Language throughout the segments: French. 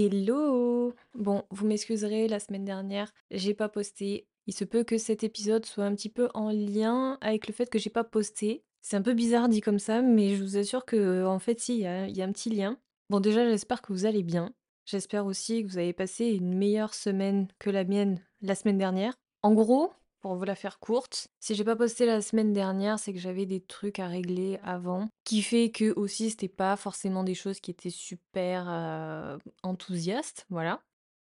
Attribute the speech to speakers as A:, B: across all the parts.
A: Hello! Bon, vous m'excuserez, la semaine dernière, j'ai pas posté. Il se peut que cet épisode soit un petit peu en lien avec le fait que j'ai pas posté. C'est un peu bizarre dit comme ça, mais je vous assure que, en fait, si, il y a, y a un petit lien. Bon, déjà, j'espère que vous allez bien. J'espère aussi que vous avez passé une meilleure semaine que la mienne la semaine dernière. En gros, pour vous la faire courte, si j'ai pas posté la semaine dernière, c'est que j'avais des trucs à régler avant, qui fait que aussi c'était pas forcément des choses qui étaient super enthousiastes, voilà.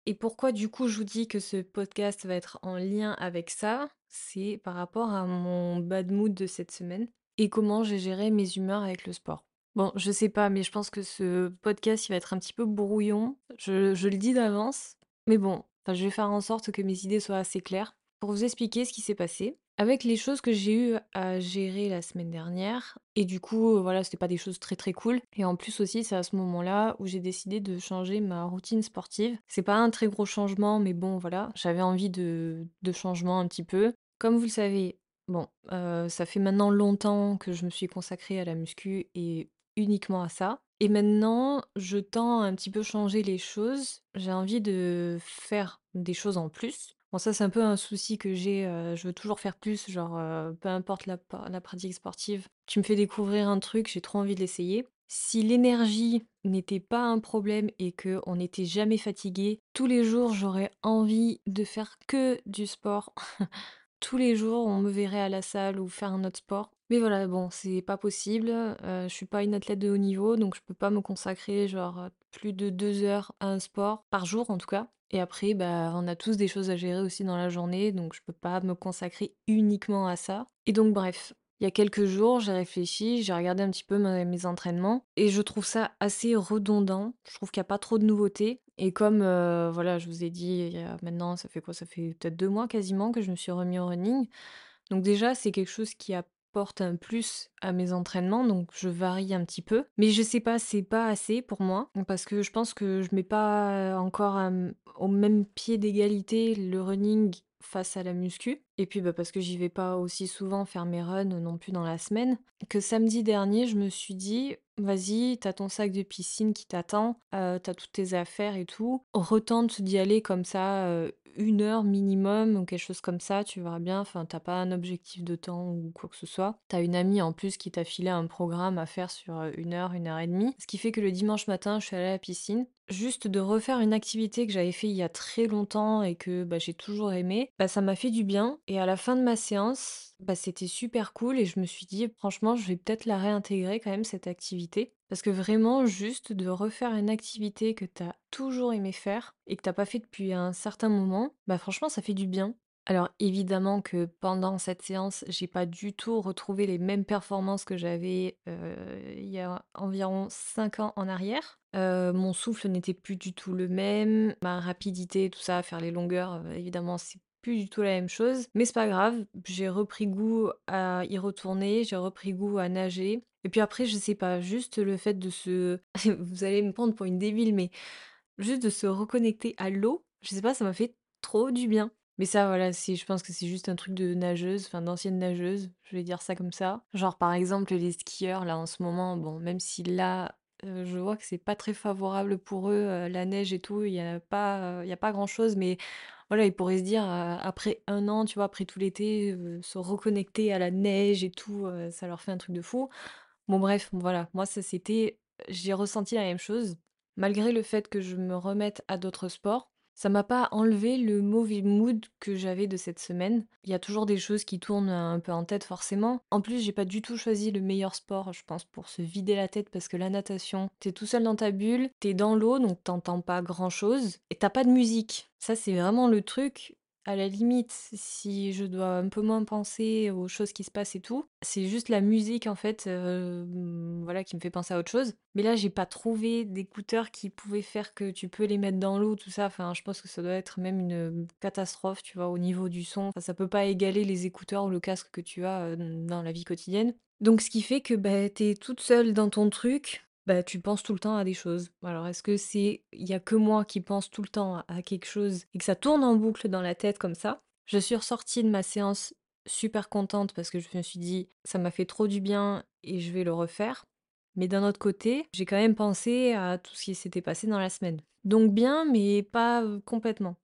A: Et pourquoi du coup je vous dis que ce podcast va être en lien avec ça, c'est par rapport à mon bad mood de cette semaine et comment j'ai géré mes humeurs avec le sport. Bon, je sais pas, mais je pense que ce podcast il va être un petit peu brouillon. Je, je le dis d'avance, mais bon, je vais faire en sorte que mes idées soient assez claires pour vous expliquer ce qui s'est passé. Avec les choses que j'ai eu à gérer la semaine dernière, et du coup, voilà, c'était pas des choses très très cool. Et en plus aussi, c'est à ce moment-là où j'ai décidé de changer ma routine sportive. C'est pas un très gros changement, mais bon, voilà, j'avais envie de, de changement un petit peu. Comme vous le savez, bon, euh, ça fait maintenant longtemps que je me suis consacrée à la muscu et uniquement à ça. Et maintenant, je tends à un petit peu changer les choses. J'ai envie de faire des choses en plus. Bon, ça, c'est un peu un souci que j'ai. euh, je veux toujours faire plus, genre, euh, peu importe la, pratique sportive. Tu me fais découvrir un truc, j'ai trop envie de l'essayer. Si l'énergie n'était pas un problème et que on n'était jamais fatigué, tous les jours, j'aurais envie de faire que du sport. Tous les jours, on me verrait à la salle ou faire un autre sport. Mais voilà, bon, c'est pas possible. Euh, je suis pas une athlète de haut niveau, donc je peux pas me consacrer genre plus de deux heures à un sport par jour en tout cas. Et après, bah, on a tous des choses à gérer aussi dans la journée, donc je peux pas me consacrer uniquement à ça. Et donc bref, il y a quelques jours, j'ai réfléchi, j'ai regardé un petit peu mes entraînements et je trouve ça assez redondant. Je trouve qu'il y a pas trop de nouveautés et comme, heu, voilà, je vous ai dit, a maintenant, ça fait quoi? Ça fait peut-être 2 mois quasiment que je me suis remis au running. Donc déjà, c'est quelque chose qui un plus à mes entraînements, donc je varie un petit peu. Mais je sais pas, c'est pas assez pour moi, parce que je pense que je mets pas encore au même pied d'égalité le running face à la muscu. Et puis, bah, parce que j'y vais pas aussi souvent faire mes runs non plus dans la semaine, que samedi dernier, je me suis dit: «Vas-y, t'as ton sac de piscine qui t'attend, heu, tu toutes tes affaires et tout, retente d'y aller comme ça, heu, 1 heure minimum ou quelque chose comme ça, tu verras bien, enfin, t'as pas un objectif de temps ou quoi que ce soit. T'as une amie en plus qui t'a filé un programme à faire sur, heu, 1 heure, une heure et demie. Ce qui fait que le dimanche matin, je suis allée à la piscine Juste de refaire une activité que j'avais fait il y a très longtemps et que, bah, j'ai toujours aimé, bah, ça m'a fait du bien et à la fin de ma séance, bah, c'était super cool et je me suis dit: «Franchement, je vais peut-être la réintégrer quand même cette activité». Parce que vraiment juste de refaire une activité que tu as toujours aimé faire et que tu pas fait depuis un certain moment, bah, franchement ça fait du bien. Alors évidemment que pendant cette séance, j'ai pas du tout retrouvé les mêmes performances que j'avais, il y a environ 5 ans en arrière. Mon souffle n'était plus du tout le même, ma rapidité, tout ça, faire les longueurs, évidemment, c'est plus du tout la même chose. Mais c'est pas grave, j'ai repris goût à y retourner, j'ai repris goût à nager et puis après, je sais pas, juste le fait de se vous allez me prendre pour une débile, mais juste de se reconnecter à l'eau, je sais pas, ça m'a fait trop du bien. Mais ça, voilà, c'est je pense que c'est juste un truc de nageuse, enfin d'ancienne nageuse, je vais dire ça comme ça. Genre par exemple les skieurs là en ce moment, bon même si là, heu, je vois que c'est pas très favorable pour eux, heu, la neige et tout, il y a pas, y a pas grand-chose, mais voilà, ils pourraient se dire, après un an, tu vois, après tout l'été, se reconnecter à la neige et tout, ça leur fait un truc de fou. Bon bref, voilà, moi ça c'était j'ai ressenti la même chose. Malgré le fait que je me remette à d'autres sports, ça m'a pas enlevé le mauvais mood que j'avais de cette semaine. Il y a toujours des choses qui tournent un peu en tête forcément. En plus, j'ai pas du tout choisi le meilleur sport, je pense, pour se vider la tête parce que la natation, t'es tout seul dans ta bulle, t'es dans l'eau donc t'entends pas grand chose et t'as pas de musique. Ça, c'est vraiment le truc à la limite, si je dois un peu moins penser aux choses qui se passent et tout, c'est juste la musique en fait, heu, mmh, voilà, qui me fait penser à autre chose. Mais là, j'ai pas trouvé d'écouteurs qui pouvaient faire que tu peux les mettre dans l'eau, tout ça. Enfin, je pense que ça doit être même une, catastrophe, tu vois, au niveau du son. Enfin, ça peut pas égaler les écouteurs ou le casque que tu as, heu, dans la vie quotidienne. Donc ce qui fait que, bah, tu toute seule dans ton truc, bah, tu penses tout le temps à des choses. Alors est-ce que c'est il y a que moi qui pense tout le temps à quelque chose et que ça tourne en boucle dans la tête comme ça? Je suis ressortie de ma séance super contente parce que je me suis dit: «Ça m'a fait trop du bien et je vais le refaire». Mais d'un autre côté, j'ai quand même pensé à tout ce qui s'était passé dans la semaine. Donc bien, mais pas, complètement.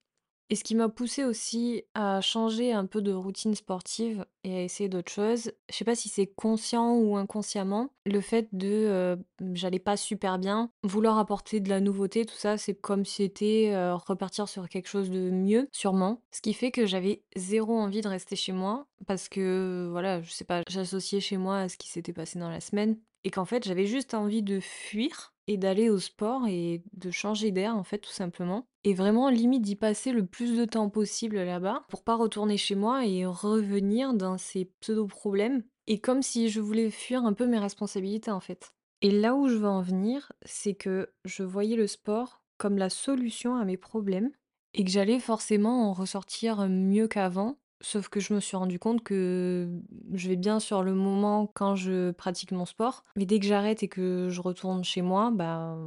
A: Et ce qui m'a poussée aussi à changer un peu de routine sportive et à essayer d'autres choses, je sais pas si c'est conscient ou inconsciemment, le fait de, heu, j'allais pas super bien, vouloir apporter de la nouveauté, tout ça, c'est comme si c'était, heu, repartir sur quelque chose de mieux, sûrement. Ce qui fait que j'avais zéro envie de rester chez moi parce que, voilà, je sais pas, j'associais chez moi à ce qui s'était passé dans la semaine et qu'en fait, j'avais juste envie de fuir et d'aller au sport et de changer d'air, en fait, tout simplement. Et vraiment, limite d'y passer le plus de temps possible là-bas pour pas retourner chez moi et revenir dans ces pseudo-problèmes. Et comme si je voulais fuir un peu mes responsabilités, en fait. Et là où je veux en venir, c'est que je voyais le sport comme la solution à mes problèmes et que j'allais forcément en ressortir mieux qu'avant. Sauf que je me suis rendu compte que je vais bien sur le moment quand je pratique mon sport, mais dès que j'arrête et que je retourne chez moi, bah,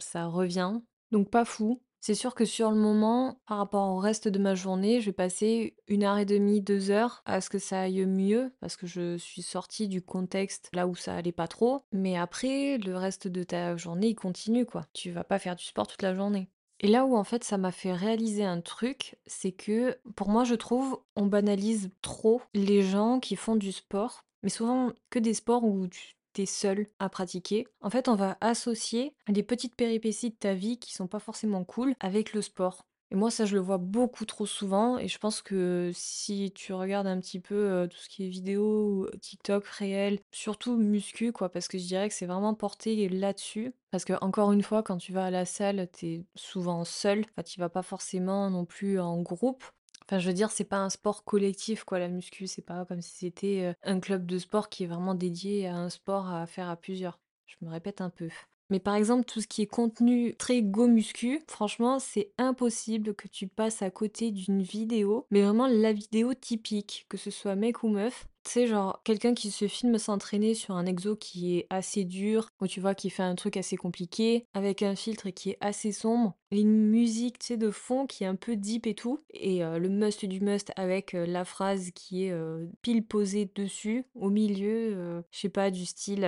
A: ça revient. Donc pas fou. C'est sûr que sur le moment, par rapport au reste de ma journée, je vais passer une heure et demie, deux heures à ce que ça aille mieux, parce que je suis sortie du contexte là où ça allait pas trop. Mais après, le reste de ta journée, il continue, quoi. Tu vas pas faire du sport toute la journée. Et là où en fait ça m'a fait réaliser un truc, c'est que pour moi je trouve on banalise trop les gens qui font du sport, mais souvent que des sports où tu es seul à pratiquer. En fait, on va associer des petites péripéties de ta vie qui sont pas forcément cool avec le sport. Et moi, ça, je le vois beaucoup trop souvent. Et je pense que si tu regardes un petit peu tout ce qui est vidéo, TikTok, réel, surtout muscu, quoi, parce que je dirais que c'est vraiment porté là-dessus. Parce que, encore une fois, quand tu vas à la salle, t'es souvent seul. Enfin, tu vas pas forcément non plus en groupe. Enfin, je veux dire, c'est pas un sport collectif, quoi, la muscu. C'est pas comme si c'était un club de sport qui est vraiment dédié à un sport à faire à plusieurs. Je me répète un peu. Mais par exemple, tout ce qui est contenu très go muscu, franchement, c'est impossible que tu passes à côté d'une vidéo, mais vraiment la vidéo typique, que ce soit mec ou meuf, tu sais, genre, quelqu'un qui se filme s'entraîner sur un exo qui est assez dur, ou tu vois, qui fait un truc assez compliqué, avec un filtre qui est assez sombre, une musique, tu sais, de fond qui est un peu deep et tout, et euh, le must du must avec euh, la phrase qui est euh, pile posée dessus, au milieu, je sais pas, du style,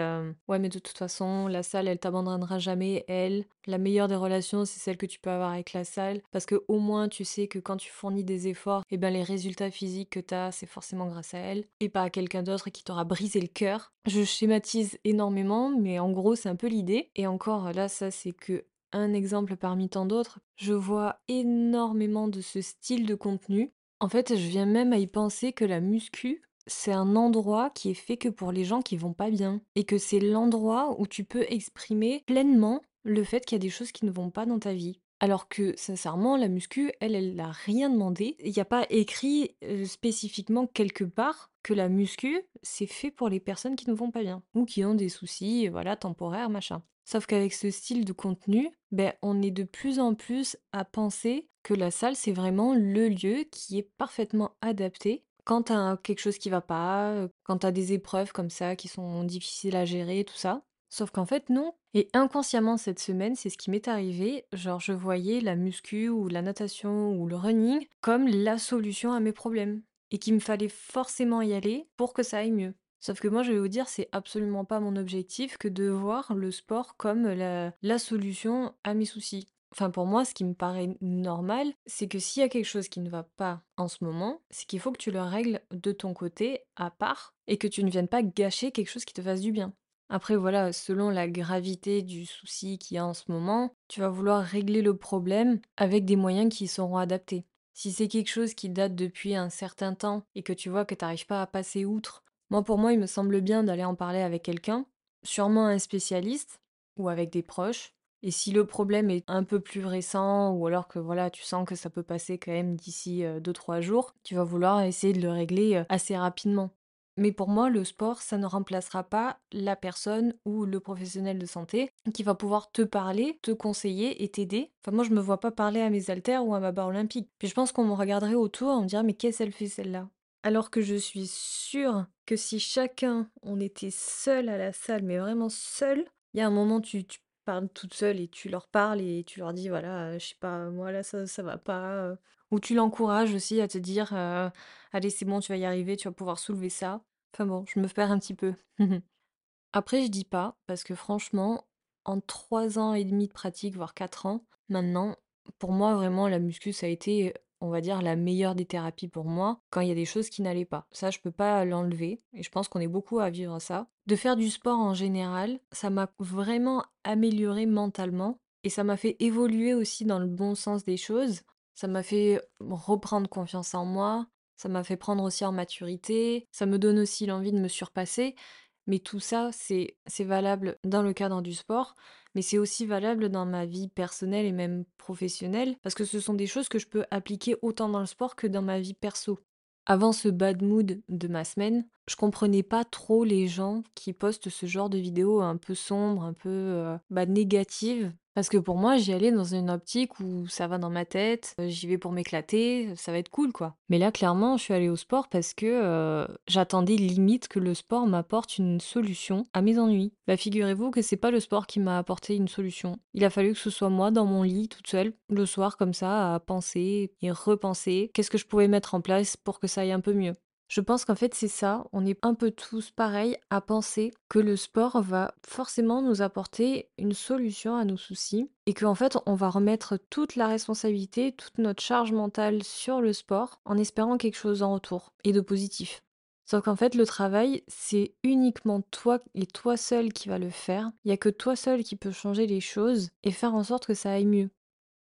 A: ouais, mais de toute façon, la salle, elle t'abandonnera jamais, elle. La meilleure des relations, c'est celle que tu peux avoir avec la salle, parce que au moins, tu sais que quand tu fournis des efforts, et eh ben les résultats physiques que tu as, c'est forcément grâce à elle, et pas quelqu'un d'autre qui t'aura brisé le cœur. Je schématise énormément, mais en gros, c'est un peu l'idée. Et encore, là, ça, c'est que un exemple parmi tant d'autres. Je vois énormément de ce style de contenu. En fait, je viens même à y penser que la muscu, c'est un endroit qui est fait que pour les gens qui vont pas bien. Et que c'est l'endroit où tu peux exprimer pleinement le fait qu'il y a des choses qui ne vont pas dans ta vie. Alors que sincèrement, la muscu, elle, elle n'a rien demandé. Il n'y a pas écrit spécifiquement quelque part que la muscu, c'est fait pour les personnes qui ne vont pas bien ou qui ont des soucis, voilà, temporaires, machin. Sauf qu'avec ce style de contenu, ben, on est de plus en plus à penser que la salle, c'est vraiment le lieu qui est parfaitement adapté quand as quelque chose qui va pas, quand as des épreuves comme ça qui sont difficiles à gérer, tout ça. Sauf qu'en fait, non. Et inconsciemment, cette semaine, c'est ce qui m'est arrivé. Genre, je voyais la muscu ou la natation ou le running comme la solution à mes problèmes. Et qu'il me fallait forcément y aller pour que ça aille mieux. Sauf que moi, je vais vous dire, c'est absolument pas mon objectif que de voir le sport comme la, la solution à mes soucis. Enfin, pour moi, ce qui me paraît normal, c'est que s'il y a quelque chose qui ne va pas en ce moment, c'est qu'il faut que tu le règles de ton côté, à part, et que tu ne viennes pas gâcher quelque chose qui te fasse du bien. Après, voilà, selon la gravité du souci qu'il y a en ce moment, tu vas vouloir régler le problème avec des moyens qui seront adaptés. Si c'est quelque chose qui date depuis un certain temps et que tu vois que tu n'arrives pas à passer outre, moi pour moi il me semble bien d'aller en parler avec quelqu'un, sûrement un spécialiste ou avec des proches. Et si le problème est un peu plus récent ou alors que voilà, tu sens que ça peut passer quand même d'ici 2-3 jours, tu vas vouloir essayer de le régler assez rapidement. Mais pour moi, le sport, ça ne remplacera pas la personne ou le professionnel de santé qui va pouvoir te parler, te conseiller et t'aider. Enfin, moi, je me vois pas parler à mes haltères ou à ma barre olympique. Puis je pense qu'on me regarderait autour et on me dirait, mais qu'est-ce qu'elle fait celle-là? Alors que je suis sûre que si chacun, on était seul à la salle, mais vraiment seul, il y a un moment, tu, tu parles toute seule et tu leur parles et tu leur dis, voilà, je sais pas, moi là, ça, ça va pas. Ou tu l'encourages aussi à te dire, allez, c'est bon, tu vas y arriver, tu vas pouvoir soulever ça. Enfin bon, je me perds un petit peu. Après, je dis pas, parce que franchement, en 3 ans et demi de pratique, voire 4 ans, maintenant, pour moi, vraiment, la muscu, ça a été, on va dire, la meilleure des thérapies pour moi, quand il y a des choses qui n'allaient pas. Ça, je peux pas l'enlever, et je pense qu'on est beaucoup à vivre ça. De faire du sport en général, ça m'a vraiment amélioré mentalement, et ça m'a fait évoluer aussi dans le bon sens des choses. Ça m'a fait reprendre confiance en moi, ça m'a fait prendre aussi en maturité, ça me donne aussi l'envie de me surpasser. Mais tout ça, c'est c'est valable dans le cadre du sport, mais c'est aussi valable dans ma vie personnelle et même professionnelle, parce que ce sont des choses que je peux appliquer autant dans le sport que dans ma vie perso. Avant ce bad mood de ma semaine, je comprenais pas trop les gens qui postent ce genre de vidéos un peu sombres, un peu bah, négatives. Parce que pour moi, j'y allais dans une optique où ça va dans ma tête, j'y vais pour m'éclater, ça va être cool quoi. Mais là, clairement, je suis allée au sport parce que j'attendais limite que le sport m'apporte une solution à mes ennuis. Bah figurez-vous que c'est pas le sport qui m'a apporté une solution. Il a fallu que ce soit moi dans mon lit toute seule, le soir comme ça, à penser et repenser qu'est-ce que je pouvais mettre en place pour que ça aille un peu mieux. Je pense qu'en fait, c'est ça. On est un peu tous pareils à penser que le sport va forcément nous apporter une solution à nos soucis et qu'en fait, on va remettre toute la responsabilité, toute notre charge mentale sur le sport en espérant quelque chose en retour et de positif. Sauf qu'en fait, le travail, c'est uniquement toi et toi seul qui va le faire. Il n'y a que toi seul qui peut changer les choses et faire en sorte que ça aille mieux.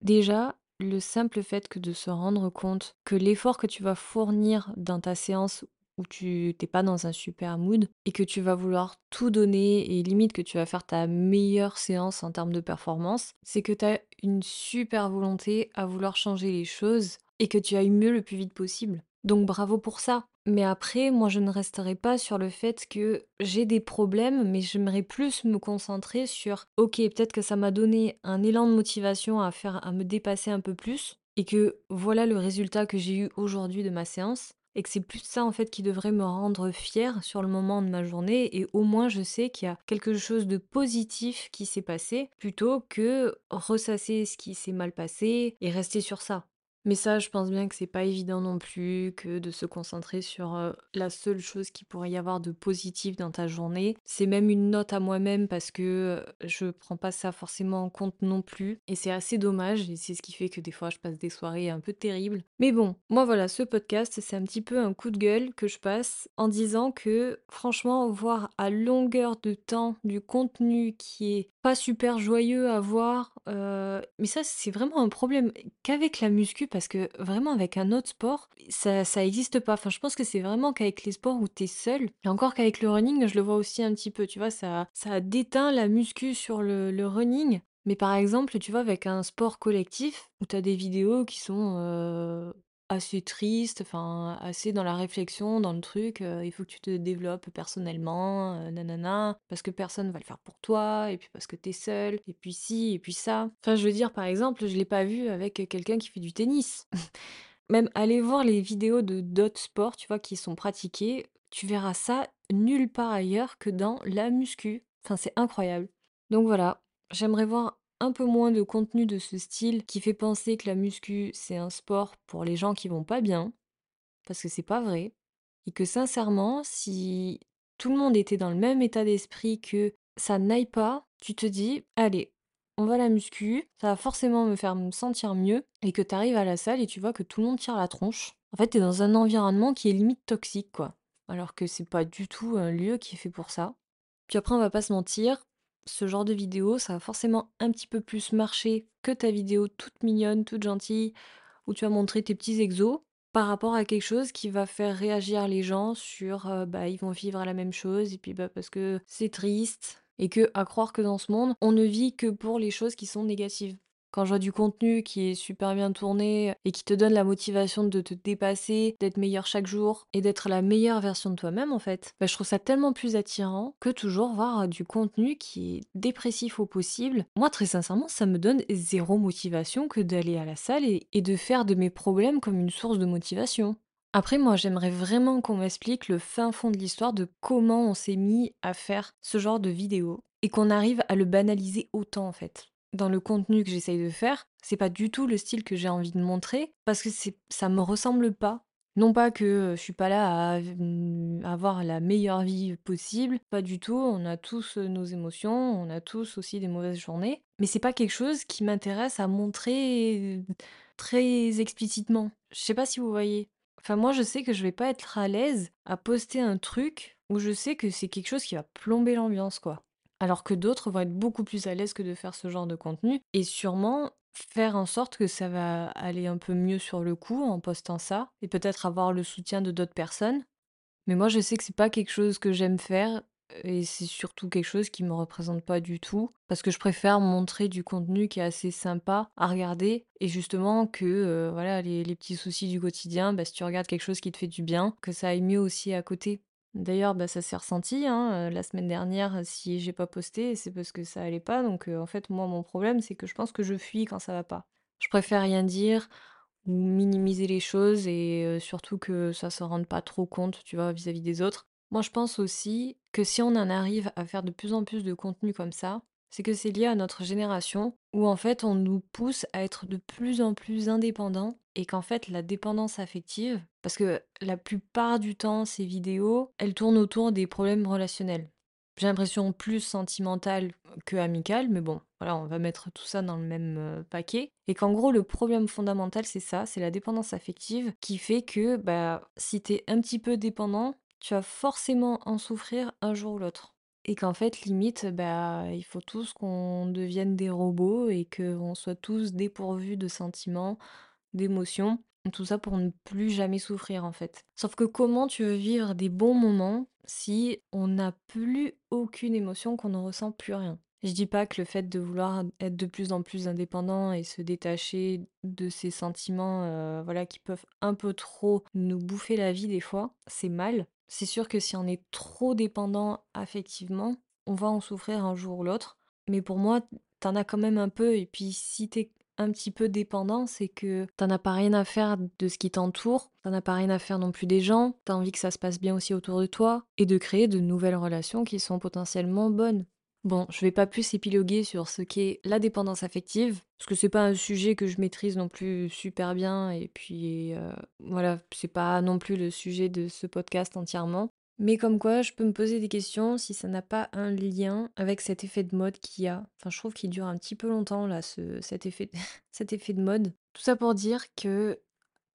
A: Déjà, le simple fait que de se rendre compte que l'effort que tu vas fournir dans ta séance où tu t'es pas dans un super mood et que tu vas vouloir tout donner et limite que tu vas faire ta meilleure séance en termes de performance, c'est que tu as une super volonté à vouloir changer les choses et que tu ailles mieux le plus vite possible. Donc bravo pour ça. Mais après, moi, je ne resterai pas sur le fait que j'ai des problèmes, mais j'aimerais plus me concentrer sur, ok, peut-être que ça m'a donné un élan de motivation à me dépasser un peu plus, et que voilà le résultat que j'ai eu aujourd'hui de ma séance, et que c'est plus ça en fait qui devrait me rendre fière sur le moment de ma journée, et au moins je sais qu'il y a quelque chose de positif qui s'est passé, plutôt que ressasser ce qui s'est mal passé et rester sur ça. Mais ça, je pense bien que c'est pas évident non plus que de se concentrer sur la seule chose qui pourrait y avoir de positif dans ta journée. C'est même une note à moi-même parce que je prends pas ça forcément en compte non plus. Et c'est assez dommage et c'est ce qui fait que des fois je passe des soirées un peu terribles. Mais bon, moi voilà, ce podcast, c'est un petit peu un coup de gueule que je passe en disant que franchement, voir à longueur de temps du contenu qui est pas super joyeux à voir, mais ça c'est vraiment un problème qu'avec la muscu parce que vraiment avec un autre sport, ça ça existe pas. Enfin, je pense que c'est vraiment qu'avec les sports où t'es seul et encore qu'avec le running, je le vois aussi un petit peu, tu vois? Ça ça déteint la muscu sur le running. Mais par exemple, tu vois, avec un sport collectif où t'as des vidéos qui sont, heu, assez tristes, enfin, assez dans la réflexion, dans le truc, il faut que tu te développes personnellement, nanana, parce que personne va le faire pour toi et puis parce que t'es seul et puis ci et puis ça. Enfin, je veux dire, par exemple, je l'ai pas vu avec, quelqu'un qui fait du tennis. Même aller voir les vidéos de d'autres sports, tu vois, qui sont pratiqués, tu verras ça nulle part ailleurs que dans la muscu. Enfin, c'est incroyable. Donc voilà, j'aimerais voir un peu moins de contenu de ce style qui fait penser que la muscu, c'est un sport pour les gens qui vont pas bien, parce que c'est pas vrai. Et que sincèrement, si tout le monde était dans le même état d'esprit que ça n'aille pas, tu te dis, allez, on va à la muscu, ça va forcément me faire me sentir mieux, et que tu arrives à la salle et tu vois que tout le monde tire la tronche. En fait, tu es dans un environnement qui est limite toxique, quoi. Alors que c'est pas du tout un lieu qui est fait pour ça. Puis après, on va pas se mentir, ce genre de vidéo, ça va forcément un petit peu plus marcher que ta vidéo toute mignonne, toute gentille, où tu vas montrer tes petits exos, par rapport à quelque chose qui va faire réagir les gens sur euh, bah ils vont vivre la même chose et puis bah parce que c'est triste et que à croire que dans ce monde on ne vit que pour les choses qui sont négatives. Quand je vois du contenu qui est super bien tourné et qui te donne la motivation de te dépasser, d'être meilleur chaque jour et d'être la meilleure version de toi-même en fait, bah, je trouve ça tellement plus attirant que toujours voir du contenu qui est dépressif au possible. Moi très sincèrement ça me donne zéro motivation que d'aller à la salle et de faire de mes problèmes comme une source de motivation. Après, moi, j'aimerais vraiment qu'on m'explique le fin fond de l'histoire de comment on s'est mis à faire ce genre de vidéo et qu'on arrive à le banaliser autant en fait dans le contenu que j'essaye de faire, c'est pas du tout le style que j'ai envie de montrer parce que c'est ça me ressemble pas. Non pas que, heu, je suis pas là à mmh, avoir la meilleure vie possible, pas du tout. On a tous, heu, nos émotions, on a tous aussi des mauvaises journées, mais c'est pas quelque chose qui m'intéresse à montrer, heu, très explicitement. Je sais pas si vous voyez? Enfin, moi, je sais que je vais pas être à l'aise à poster un truc où je sais que c'est quelque chose qui va plomber l'ambiance, quoi. Alors que d'autres vont être beaucoup plus à l'aise que de faire ce genre de contenu et sûrement faire en sorte que ça va aller un peu mieux sur le coup en postant ça et peut-être avoir le soutien de d'autres personnes. Mais moi, je sais que c'est pas quelque chose que j'aime faire et c'est surtout quelque chose qui me représente pas du tout parce que je préfère montrer du contenu qui est assez sympa à regarder et justement que euh, voilà les, les petits soucis du quotidien, bah, si tu regardes quelque chose qui te fait du bien, que ça aille mieux aussi à côté. D'ailleurs, bah, ça s'est ressenti, hein, heu, la semaine dernière, si j'ai pas posté, c'est parce que ça allait pas donc heu, en fait, moi, mon problème, c'est que je pense que je fuis quand ça va pas. Je préfère rien dire ou minimiser les choses et surtout que ça se rende pas trop compte, tu vois, vis-à-vis des autres. Moi, je pense aussi que si on en arrive à faire de plus en plus de contenu comme ça, c'est que c'est lié à notre génération où en fait on nous pousse à être de plus en plus indépendants et qu'en fait la dépendance affective, parce que la plupart du temps ces vidéos, elles tournent autour des problèmes relationnels. J'ai l'impression plus sentimentales que amicales, mais bon, voilà, on va mettre tout ça dans le même euh, paquet. Et qu'en gros, le problème fondamental, c'est ça, c'est la dépendance affective qui fait que bah, si t'es un petit peu dépendant, tu vas forcément en souffrir un jour ou l'autre. Et qu'en fait, limite, bah, il faut tous qu'on devienne des robots et qu'on soit tous dépourvus de sentiments, d'émotions. Tout ça pour ne plus jamais souffrir en fait. Sauf que comment tu veux vivre des bons moments si on n'a plus aucune émotion, qu'on ne ressent plus rien? Je dis pas que le fait de vouloir être de plus en plus indépendant et se détacher de ces sentiments, euh, voilà, qui peuvent un peu trop nous bouffer la vie des fois, c'est mal. C'est sûr que si on est trop dépendant affectivement, on va en souffrir un jour ou l'autre. Mais pour moi, t'en as quand même un peu. Et puis si t'es un petit peu dépendant, c'est que t'en as pas rien à faire de ce qui t'entoure, t'en as pas rien à faire non plus des gens, t'as envie que ça se passe bien aussi autour de toi, et de créer de nouvelles relations qui sont potentiellement bonnes. Bon, je vais pas plus épiloguer sur ce qu'est la dépendance affective, parce que c'est pas un sujet que je maîtrise non plus super bien, et puis euh, voilà, c'est pas non plus le sujet de ce podcast entièrement. Mais comme quoi, je peux me poser des questions si ça n'a pas un lien avec cet effet de mode qu'il y a. Enfin, je trouve qu'il dure un petit peu longtemps, là, ce, cet, effet, cet effet de mode. Tout ça pour dire que,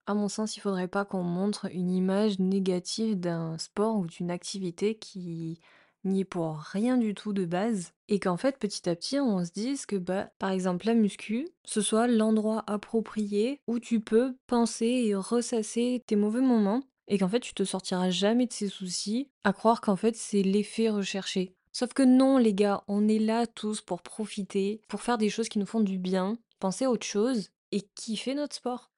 A: à mon sens, il faudrait pas qu'on montre une image négative d'un sport ou d'une activité qui n'y est pour rien du tout de base. Et qu'en fait, petit à petit, on se dise que, bah, par exemple, la muscu, ce soit l'endroit approprié où tu peux penser et ressasser tes mauvais moments et qu'en fait tu te sortiras jamais de ces soucis, à croire qu'en fait c'est l'effet recherché. Sauf que non les gars, on est là tous pour profiter, pour faire des choses qui nous font du bien, penser à autre chose et kiffer notre sport.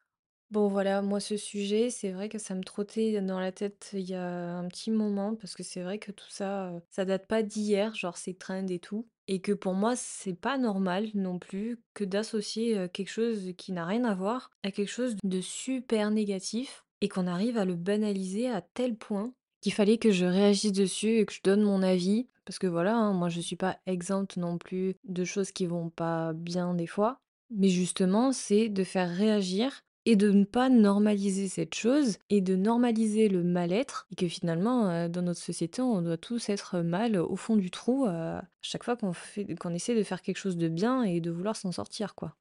A: Bon voilà, moi ce sujet, c'est vrai que ça me trottait dans la tête il y a un petit moment parce que c'est vrai que tout ça, ça date pas d'hier, genre c'est trend et tout. Et que pour moi, c'est pas normal non plus que d'associer quelque chose qui n'a rien à voir à quelque chose de super négatif et qu'on arrive à le banaliser à tel point qu'il fallait que je réagisse dessus et que je donne mon avis. Parce que voilà, hein, moi je suis pas exempte non plus de choses qui vont pas bien des fois. Mais justement, c'est de faire réagir et de ne pas normaliser cette chose et de normaliser le mal-être et que finalement euh, dans notre société on doit tous être mal au fond du trou euh, à chaque fois qu'on qu'on essaie de faire quelque chose de bien et de vouloir s'en sortir quoi.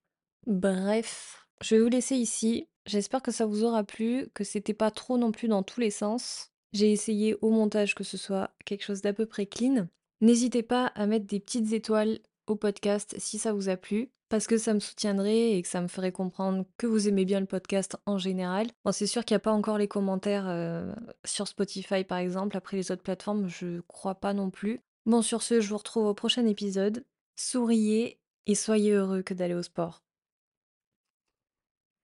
A: Bref, je vais vous laisser ici. J'espère que ça vous aura plu, que c'était pas trop non plus dans tous les sens. J'ai essayé au montage que ce soit quelque chose d'à peu près clean. N'hésitez pas à mettre des petites étoiles au podcast si ça vous a plu, parce que ça me soutiendrait et que ça me ferait comprendre que vous aimez bien le podcast en général. Bon, c'est sûr qu'il n'y a pas encore les commentaires euh, sur Spotify par exemple, après les autres plateformes, je crois pas non plus. Bon, sur ce, je vous retrouve au prochain épisode. Souriez et soyez heureux que d'aller au sport.